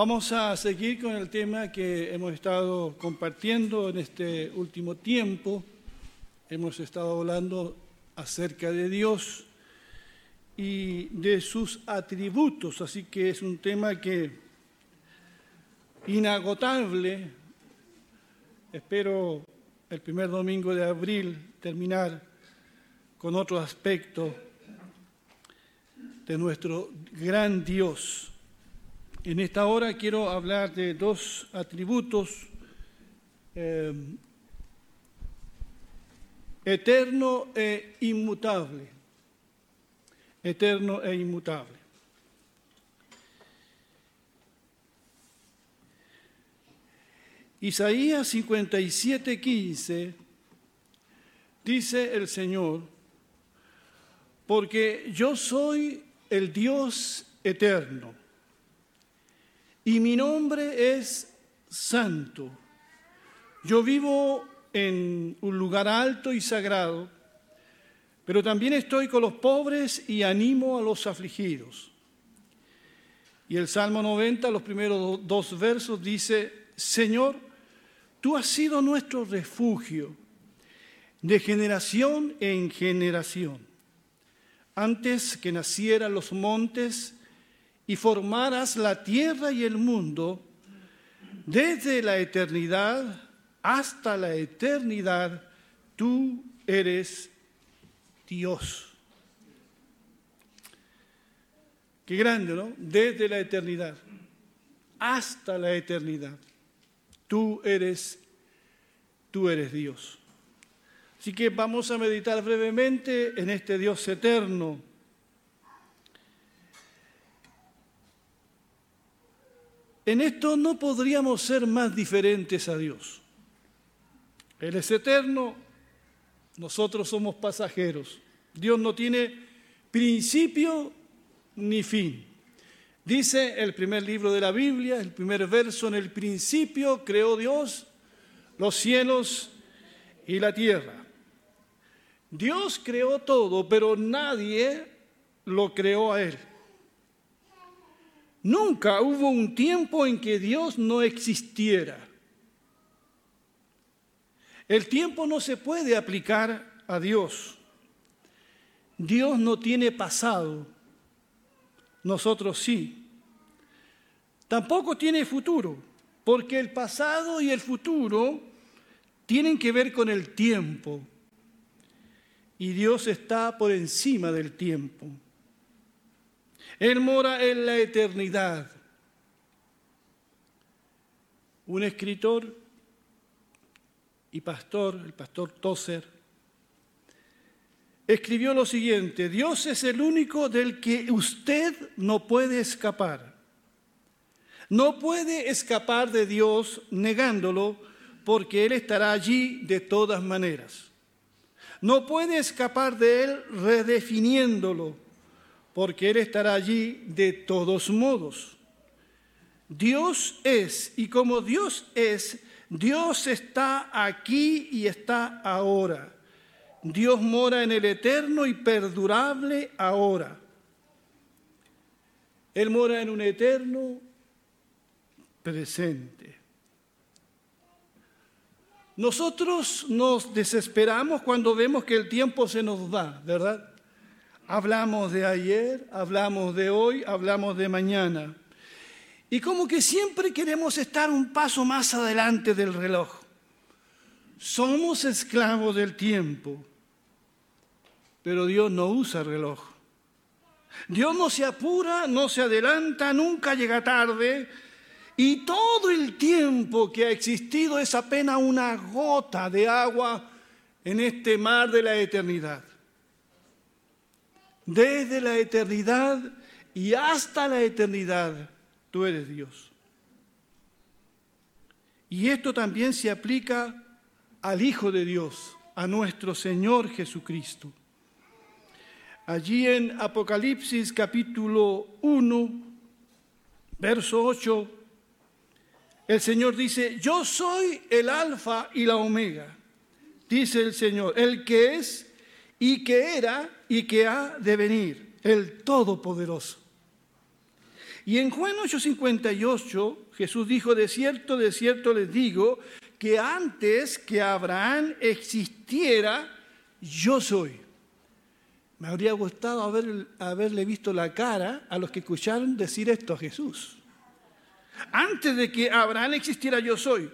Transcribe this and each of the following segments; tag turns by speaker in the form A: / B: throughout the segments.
A: Vamos a seguir con el tema que hemos estado compartiendo en este último tiempo. Hemos estado hablando acerca de Dios y de sus atributos, así que es un tema que inagotable. Espero el primer domingo de abril terminar con otro aspecto de nuestro gran Dios. En esta hora quiero hablar de dos atributos, eh, eterno e inmutable. Eterno e inmutable. Isaías 57, 15 dice el Señor, porque yo soy el Dios eterno y mi nombre es santo. Yo vivo en un lugar alto y sagrado, pero también estoy con los pobres y animo a los afligidos. Y el Salmo 90, los primeros dos versos, dice, Señor, tú has sido nuestro refugio de generación en generación. Antes que nacieran los montes, y formaras la tierra y el mundo, desde la eternidad hasta la eternidad, tú eres Dios. Qué grande, ¿no? Desde la eternidad hasta la eternidad. Tú eres tú eres Dios. Así que vamos a meditar brevemente en este Dios eterno En esto no podríamos ser más diferentes a Dios. Él es eterno, nosotros somos pasajeros. Dios no tiene principio ni fin. Dice el primer libro de la Biblia, el primer verso, en el principio creó Dios los cielos y la tierra. Dios creó todo, pero nadie lo creó a Él. Nunca hubo un tiempo en que Dios no existiera. El tiempo no se puede aplicar a Dios. Dios no tiene pasado, nosotros sí. Tampoco tiene futuro, porque el pasado y el futuro tienen que ver con el tiempo. Y Dios está por encima del tiempo. Él mora en la eternidad. Un escritor y pastor, el pastor Tozer, escribió lo siguiente, Dios es el único del que usted no puede escapar. No puede escapar de Dios negándolo porque Él estará allí de todas maneras. No puede escapar de Él redefiniéndolo porque Él estará allí de todos modos. Dios es, y como Dios es, Dios está aquí y está ahora. Dios mora en el eterno y perdurable ahora. Él mora en un eterno presente. Nosotros nos desesperamos cuando vemos que el tiempo se nos va, ¿verdad? Hablamos de ayer, hablamos de hoy, hablamos de mañana. Y como que siempre queremos estar un paso más adelante del reloj. Somos esclavos del tiempo, pero Dios no usa reloj. Dios no se apura, no se adelanta, nunca llega tarde. Y todo el tiempo que ha existido es apenas una gota de agua en este mar de la eternidad desde la eternidad y hasta la eternidad, tú eres Dios. Y esto también se aplica al Hijo de Dios, a nuestro Señor Jesucristo. Allí en Apocalipsis capítulo 1, verso 8, el Señor dice, yo soy el alfa y la omega, dice el Señor, el que es y que era y que ha de venir, el Todopoderoso. Y en Juan 8:58 Jesús dijo, de cierto, de cierto les digo, que antes que Abraham existiera, yo soy. Me habría gustado haberle visto la cara a los que escucharon decir esto a Jesús. Antes de que Abraham existiera, yo soy.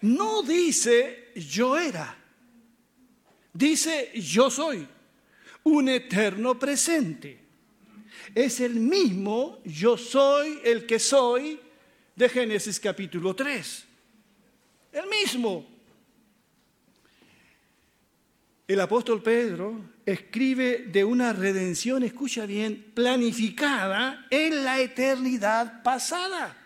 A: No dice yo era. Dice yo soy. Un eterno presente. Es el mismo yo soy el que soy de Génesis capítulo 3. El mismo. El apóstol Pedro escribe de una redención, escucha bien, planificada en la eternidad pasada.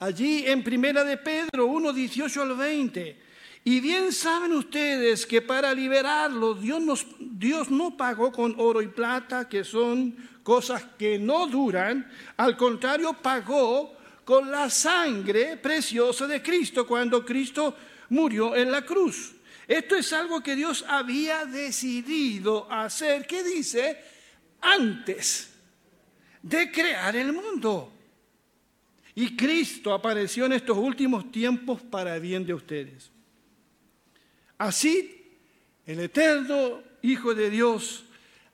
A: Allí en Primera de Pedro 1, 18 al 20. Y bien saben ustedes que para liberarlos Dios, Dios no pagó con oro y plata, que son cosas que no duran, al contrario, pagó con la sangre preciosa de Cristo cuando Cristo murió en la cruz. Esto es algo que Dios había decidido hacer, ¿qué dice? Antes de crear el mundo. Y Cristo apareció en estos últimos tiempos para bien de ustedes. Así, el eterno Hijo de Dios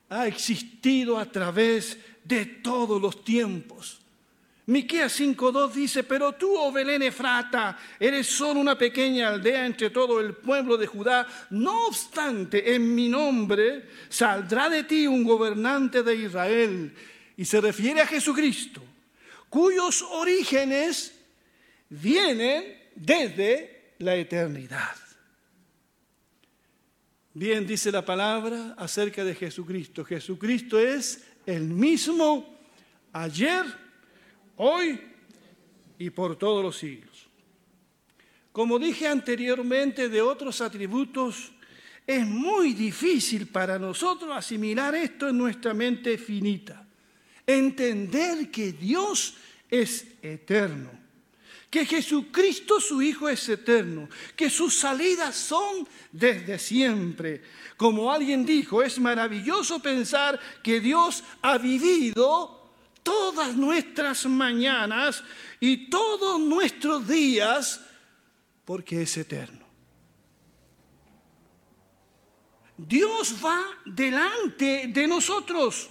A: ha existido a través de todos los tiempos Miqueas 5:2 dice, "Pero tú, oh Belén Efrata, eres solo una pequeña aldea entre todo el pueblo de Judá. No obstante, en mi nombre saldrá de ti un gobernante de Israel." Y se refiere a Jesucristo, cuyos orígenes vienen desde la eternidad. Bien dice la palabra acerca de Jesucristo. Jesucristo es el mismo ayer, hoy y por todos los siglos. Como dije anteriormente de otros atributos, es muy difícil para nosotros asimilar esto en nuestra mente finita. Entender que Dios es eterno, que Jesucristo su Hijo es eterno, que sus salidas son desde siempre. Como alguien dijo, es maravilloso pensar que Dios ha vivido todas nuestras mañanas y todos nuestros días porque es eterno. Dios va delante de nosotros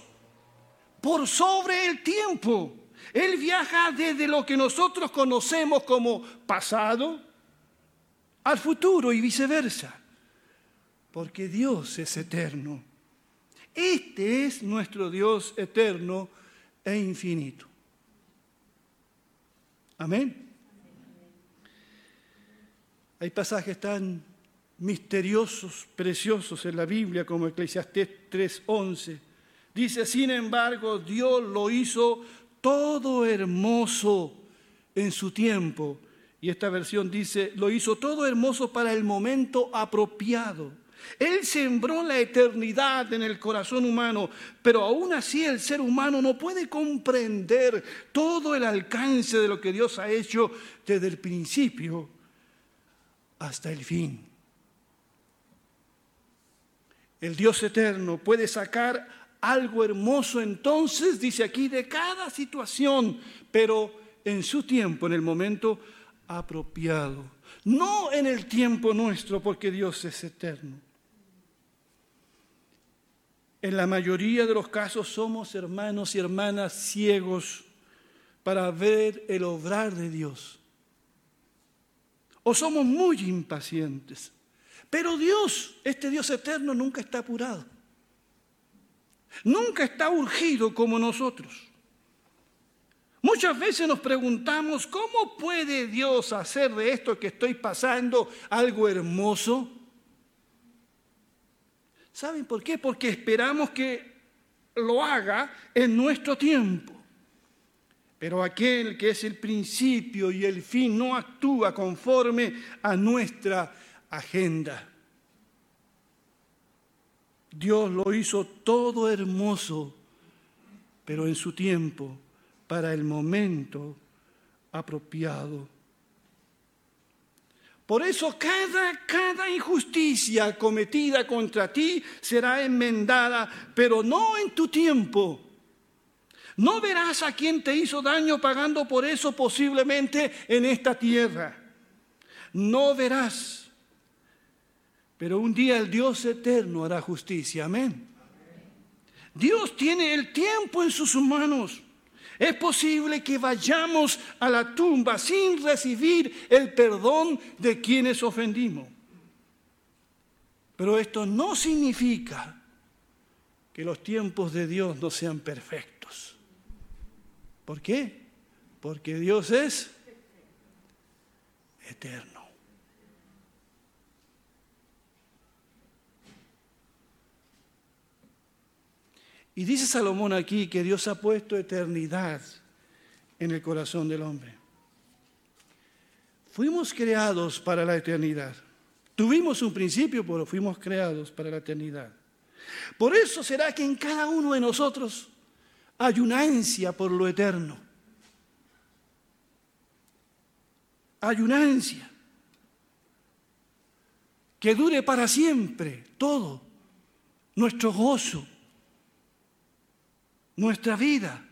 A: por sobre el tiempo. Él viaja desde lo que nosotros conocemos como pasado al futuro y viceversa, porque Dios es eterno. Este es nuestro Dios eterno e infinito. Amén. Hay pasajes tan misteriosos, preciosos en la Biblia como Eclesiastés 3:11. Dice, sin embargo, Dios lo hizo todo hermoso en su tiempo. Y esta versión dice, lo hizo todo hermoso para el momento apropiado. Él sembró la eternidad en el corazón humano, pero aún así el ser humano no puede comprender todo el alcance de lo que Dios ha hecho desde el principio hasta el fin. El Dios eterno puede sacar algo hermoso entonces, dice aquí, de cada situación, pero en su tiempo, en el momento apropiado, no en el tiempo nuestro, porque Dios es eterno. En la mayoría de los casos somos hermanos y hermanas ciegos para ver el obrar de Dios. O somos muy impacientes. Pero Dios, este Dios eterno, nunca está apurado. Nunca está urgido como nosotros. Muchas veces nos preguntamos, ¿cómo puede Dios hacer de esto que estoy pasando algo hermoso? ¿Saben por qué? Porque esperamos que lo haga en nuestro tiempo. Pero aquel que es el principio y el fin no actúa conforme a nuestra agenda. Dios lo hizo todo hermoso, pero en su tiempo, para el momento apropiado. Por eso cada, cada injusticia cometida contra ti será enmendada, pero no en tu tiempo. No verás a quien te hizo daño pagando por eso posiblemente en esta tierra. No verás. Pero un día el Dios eterno hará justicia. Amén. Dios tiene el tiempo en sus manos. Es posible que vayamos a la tumba sin recibir el perdón de quienes ofendimos. Pero esto no significa que los tiempos de Dios no sean perfectos. ¿Por qué? Porque Dios es eterno. Y dice Salomón aquí que Dios ha puesto eternidad en el corazón del hombre. Fuimos creados para la eternidad. Tuvimos un principio, pero fuimos creados para la eternidad. Por eso será que en cada uno de nosotros hay una ansia por lo eterno. Hay una ansia que dure para siempre todo, nuestro gozo, nuestra vida.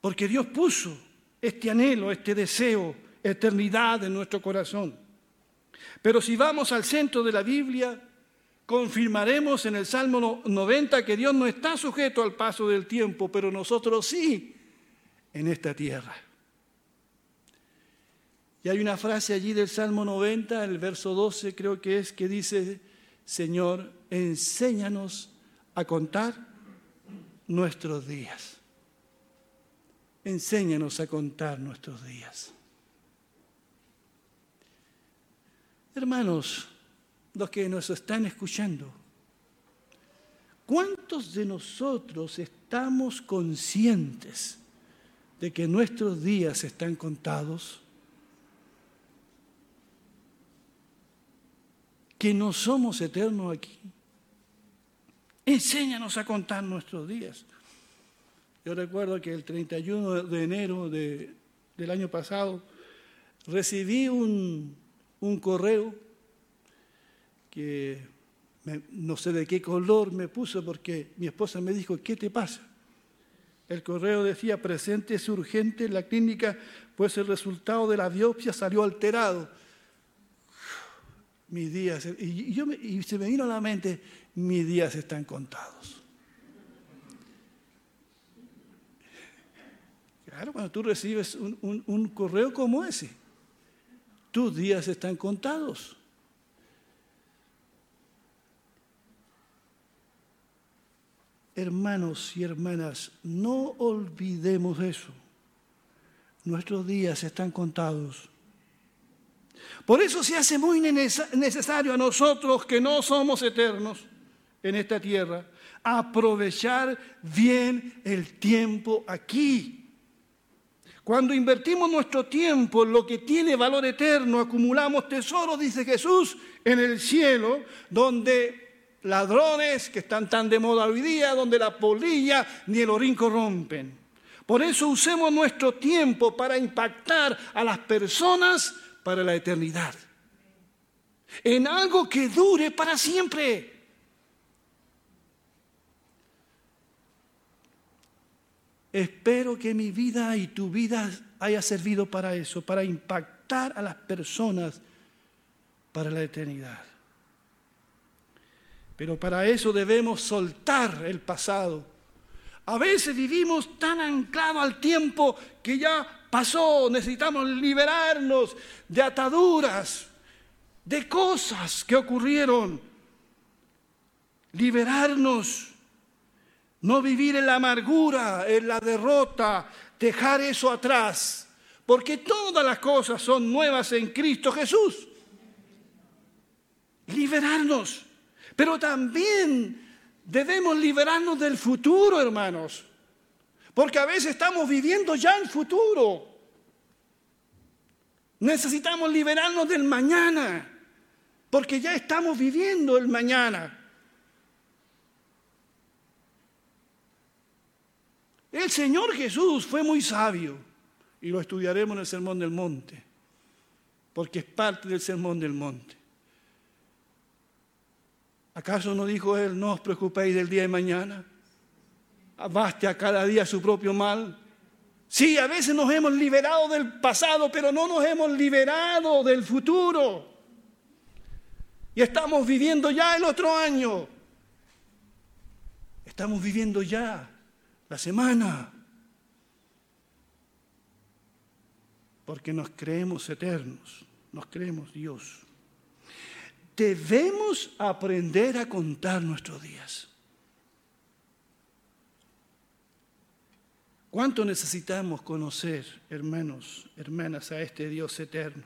A: Porque Dios puso este anhelo, este deseo, eternidad en nuestro corazón. Pero si vamos al centro de la Biblia, confirmaremos en el Salmo 90 que Dios no está sujeto al paso del tiempo, pero nosotros sí en esta tierra. Y hay una frase allí del Salmo 90, el verso 12 creo que es, que dice, Señor, enséñanos a contar nuestros días. Enséñanos a contar nuestros días. Hermanos, los que nos están escuchando, ¿cuántos de nosotros estamos conscientes de que nuestros días están contados? Que no somos eternos aquí. Enséñanos a contar nuestros días. Yo recuerdo que el 31 de enero del año pasado recibí un, correo que no sé de qué color me puso porque mi esposa me dijo, ¿qué te pasa? El correo decía, presente es urgente en la clínica, pues el resultado de la biopsia salió alterado. Mis días, y, yo y se me vino a la mente, mis días están contados. Claro, cuando tú recibes un, correo como ese, tus días están contados. Hermanos y hermanas, no olvidemos eso. Nuestros días están contados. Por eso se hace muy necesario a nosotros que no somos eternos en esta tierra, aprovechar bien el tiempo aquí. Cuando invertimos nuestro tiempo en lo que tiene valor eterno, acumulamos tesoros, dice Jesús, en el cielo, donde ladrones que están tan de moda hoy día, donde la polilla ni el orín corrompen. Por eso usemos nuestro tiempo para impactar a las personas para la eternidad. En algo que dure para siempre. Espero que mi vida y tu vida haya servido para eso, para impactar a las personas para la eternidad. Pero para eso debemos soltar el pasado. A veces vivimos tan anclados al tiempo que ya pasó, necesitamos liberarnos de ataduras, de cosas que ocurrieron, liberarnos no vivir en la amargura, en la derrota, dejar eso atrás, porque todas las cosas son nuevas en Cristo Jesús. Liberarnos, pero también debemos liberarnos del futuro, hermanos, porque a veces estamos viviendo ya el futuro. Necesitamos liberarnos del mañana, porque ya estamos viviendo el mañana. El Señor Jesús fue muy sabio y lo estudiaremos en el Sermón del Monte, porque es parte del Sermón del Monte. ¿Acaso no dijo él, no os preocupéis del día de mañana? Baste a cada día su propio mal. Sí, a veces nos hemos liberado del pasado, pero no nos hemos liberado del futuro. Y estamos viviendo ya el otro año. Estamos viviendo ya la semana. Porque nos creemos eternos, nos creemos Dios. Debemos aprender a contar nuestros días. ¿Cuánto necesitamos conocer, hermanos, hermanas, a este Dios eterno?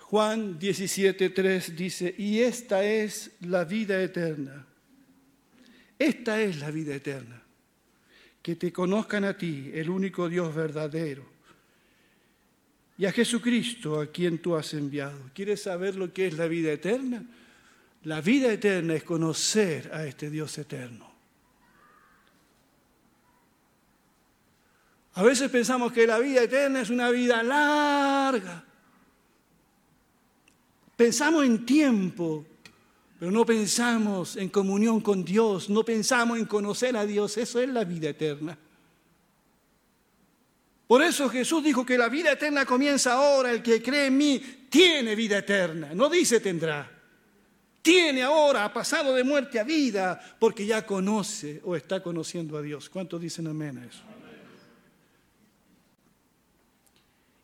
A: Juan 17:3 dice, y esta es la vida eterna. Esta es la vida eterna. Que te conozcan a ti, el único Dios verdadero, y a Jesucristo a quien tú has enviado. ¿Quieres saber lo que es la vida eterna? La vida eterna es conocer a este Dios eterno. A veces pensamos que la vida eterna es una vida larga Pensamos en tiempo, pero no pensamos en comunión con Dios, no pensamos en conocer a Dios. Eso es la vida eterna. Por eso Jesús dijo que la vida eterna comienza ahora. El que cree en mí tiene vida eterna. No dice tendrá. Tiene ahora, ha pasado de muerte a vida, porque ya conoce o está conociendo a Dios. ¿Cuántos dicen amén a eso?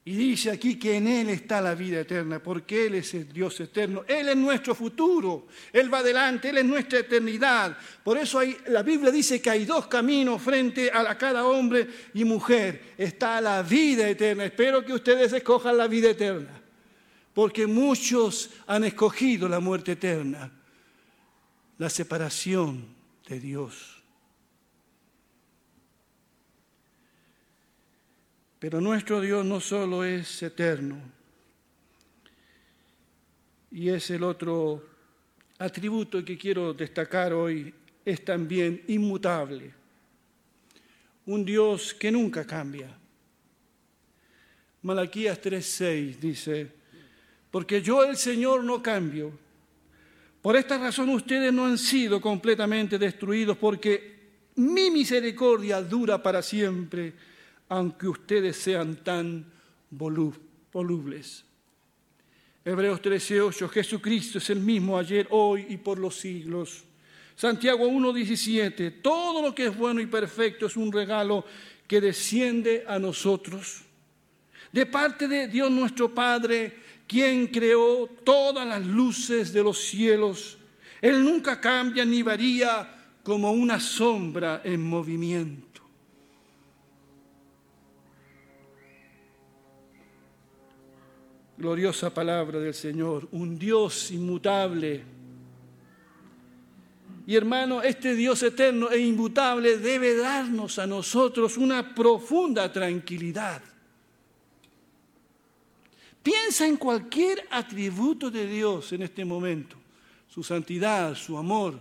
A: Y dice aquí que en Él está la vida eterna, porque Él es el Dios eterno. Él es nuestro futuro, Él va adelante, Él es nuestra eternidad. Por eso la Biblia dice que hay dos caminos frente a, cada hombre y mujer. Está la vida eterna. Espero que ustedes escojan la vida eterna, porque muchos han escogido la muerte eterna, la separación de Dios. Pero nuestro Dios no solo es eterno, y es el otro atributo que quiero destacar hoy, es también inmutable. Un Dios que nunca cambia. Malaquías 3:6 dice, porque yo el Señor no cambio. Por esta razón ustedes no han sido completamente destruidos, porque mi misericordia dura para siempre aunque ustedes sean tan volubles. Hebreos 13:8, Jesucristo es el mismo ayer, hoy y por los siglos. Santiago 1:17, todo lo que es bueno y perfecto es un regalo que desciende a nosotros. De parte de Dios nuestro Padre, quien creó todas las luces de los cielos. Él nunca cambia ni varía como una sombra en movimiento. Gloriosa palabra del Señor, un Dios inmutable. Y hermano, este Dios eterno e inmutable debe darnos a nosotros una profunda tranquilidad. Piensa en cualquier atributo de Dios en este momento, su santidad, su amor,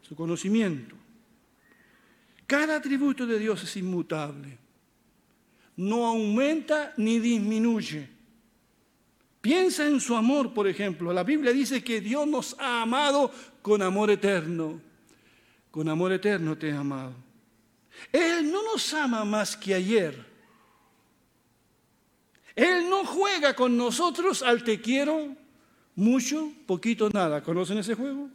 A: su conocimiento. Cada atributo de Dios es inmutable. No aumenta ni disminuye. Piensa en su amor, por ejemplo. La Biblia dice que Dios nos ha amado con amor eterno. Con amor eterno te ha amado. Él no nos ama más que ayer. Él no juega con nosotros al te quiero mucho, poquito, nada. ¿Conocen ese juego?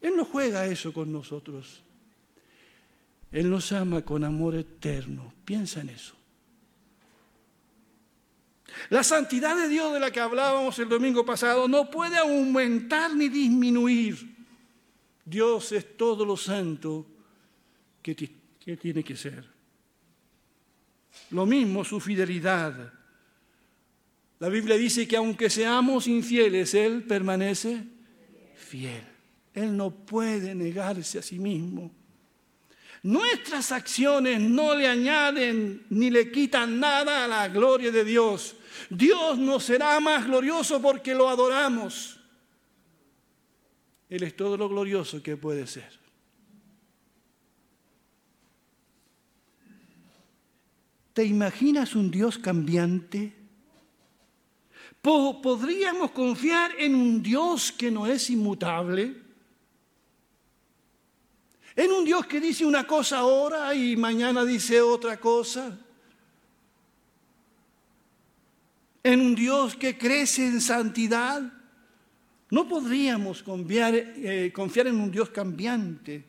A: Él no juega eso con nosotros. Él nos ama con amor eterno. Piensa en eso. La santidad de Dios de la que hablábamos el domingo pasado no puede aumentar ni disminuir. Dios es todo lo santo que, tiene que ser. Lo mismo su fidelidad. La Biblia dice que aunque seamos infieles, Él permanece fiel. Él no puede negarse a sí mismo. Nuestras acciones no le añaden ni le quitan nada a la gloria de Dios. Dios no será más glorioso porque lo adoramos. Él es todo lo glorioso que puede ser. ¿Te imaginas un Dios cambiante? ¿Podríamos confiar en un Dios que no es inmutable? ¿En un Dios que dice una cosa ahora y mañana dice otra cosa? ¿En un Dios que crece en santidad? No podríamos confiar, eh, en un Dios cambiante,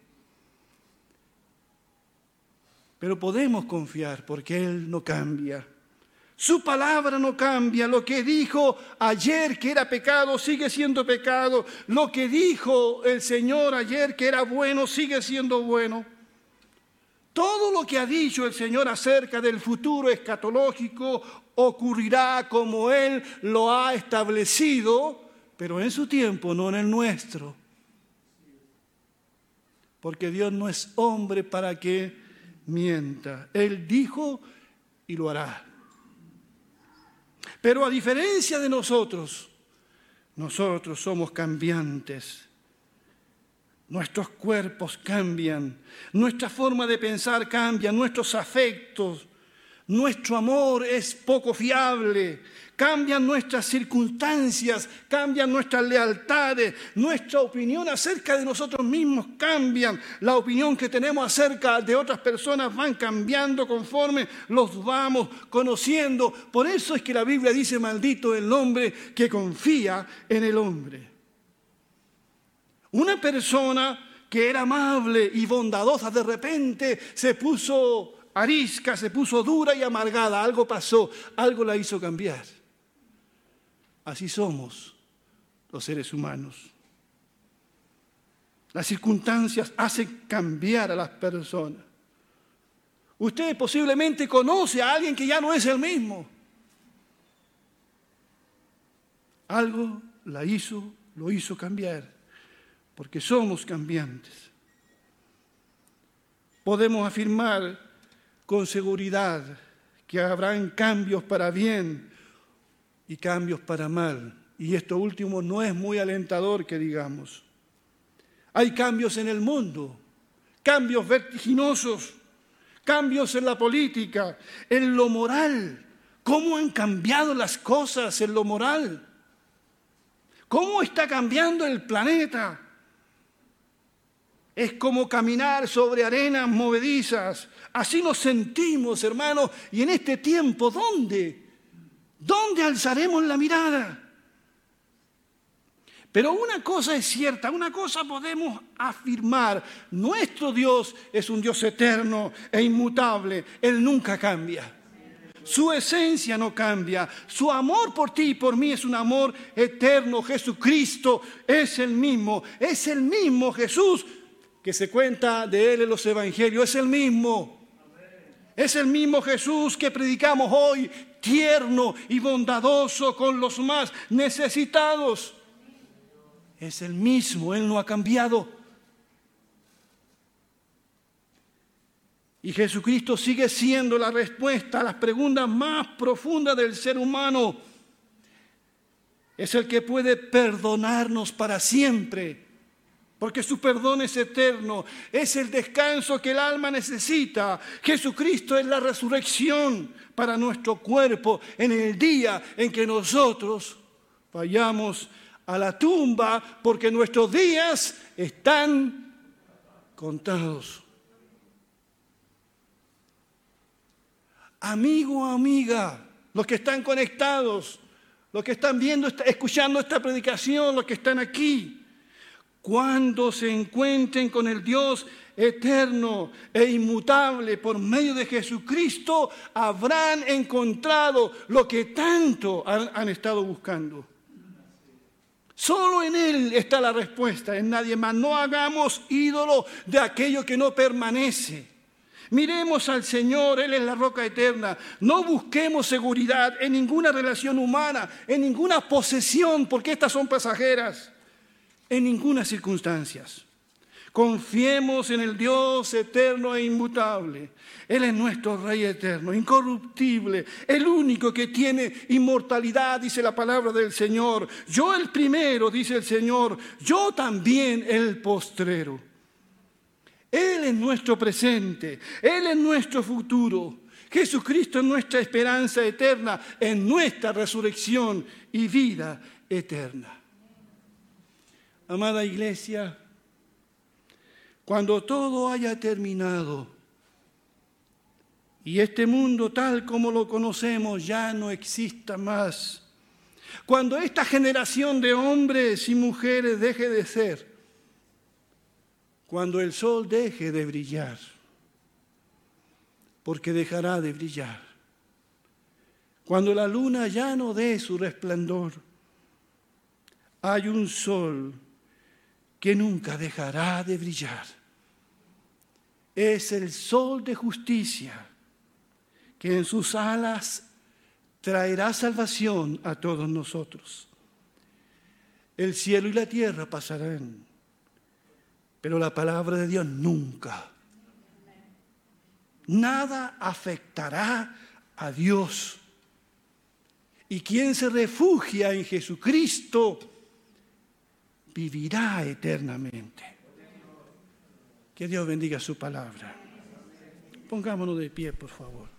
A: pero podemos confiar porque Él no cambia. Su palabra no cambia. Lo que dijo ayer que era pecado sigue siendo pecado. Lo que dijo el Señor ayer que era bueno sigue siendo bueno. Todo lo que ha dicho el Señor acerca del futuro escatológico ocurrirá como Él lo ha establecido pero en su tiempo, no en el nuestro. Porque Dios no es hombre para que mienta. Él dijo y lo hará. Pero a diferencia de nosotros, nosotros somos cambiantes. Nuestros cuerpos cambian, nuestra forma de pensar cambia, nuestros afectos, nuestro amor es poco fiable, cambian nuestras circunstancias, cambian nuestras lealtades, nuestra opinión acerca de nosotros mismos cambian, la opinión que tenemos acerca de otras personas van cambiando conforme los vamos conociendo. Por eso es que la Biblia dice, maldito el hombre que confía en el hombre. Una persona que era amable y bondadosa de repente se puso arisca, se puso dura y amargada, algo pasó, algo la hizo cambiar. Así somos los seres humanos. Las circunstancias hacen cambiar a las personas. Usted posiblemente conoce a alguien que ya no es el mismo. Algo la hizo, lo hizo cambiar, porque somos cambiantes. Podemos afirmar con seguridad que habrán cambios para bien y cambios para mal. Y esto último no es muy alentador que digamos. Hay cambios en el mundo, cambios vertiginosos, cambios en la política, en lo moral. ¿Cómo han cambiado las cosas en lo moral? ¿Cómo está cambiando el planeta? Es como caminar sobre arenas movedizas. Así nos sentimos, hermanos. Y en este tiempo, ¿dónde? ¿Dónde alzaremos la mirada? Pero una cosa es cierta, una cosa podemos afirmar, nuestro Dios es un Dios eterno e inmutable, Él nunca cambia. Su esencia no cambia, su amor por ti y por mí es un amor eterno. Jesucristo es el mismo, es el mismo Jesús que se cuenta de Él en los Evangelios, es el mismo. Es el mismo Jesús que predicamos hoy, tierno y bondadoso con los más necesitados. Es el mismo, Él no ha cambiado. Y Jesucristo sigue siendo la respuesta a las preguntas más profundas del ser humano. Es el que puede perdonarnos para siempre porque su perdón es eterno, es el descanso que el alma necesita. Jesucristo es la resurrección para nuestro cuerpo en el día en que nosotros vayamos a la tumba, porque nuestros días están contados. Amigo, amiga, los que están conectados, los que están viendo, escuchando esta predicación, los que están aquí, cuando se encuentren con el Dios eterno e inmutable por medio de Jesucristo, habrán encontrado lo que tanto han, estado buscando. Solo en Él está la respuesta, en nadie más. No hagamos ídolo de aquello que no permanece. Miremos al Señor, Él es la roca eterna. No busquemos seguridad en ninguna relación humana, en ninguna posesión, porque estas son pasajeras en ninguna circunstancia. Confiemos en el Dios eterno e inmutable. Él es nuestro Rey eterno, incorruptible, el único que tiene inmortalidad, dice la palabra del Señor. Yo el primero, dice el Señor, yo también el postrero. Él es nuestro presente, Él es nuestro futuro. Jesucristo es nuestra esperanza eterna, en nuestra resurrección y vida eterna. Amada iglesia, cuando todo haya terminado y este mundo tal como lo conocemos ya no exista más, cuando esta generación de hombres y mujeres deje de ser, cuando el sol deje de brillar, porque dejará de brillar, cuando la luna ya no dé su resplandor, hay un sol que nunca dejará de brillar. Es el sol de justicia que en sus alas traerá salvación a todos nosotros. El cielo y la tierra pasarán, pero la palabra de Dios nunca. Nada afectará a Dios. Y quien se refugia en Jesucristo, vivirá eternamente. Que Dios bendiga su palabra. Pongámonos de pie, por favor.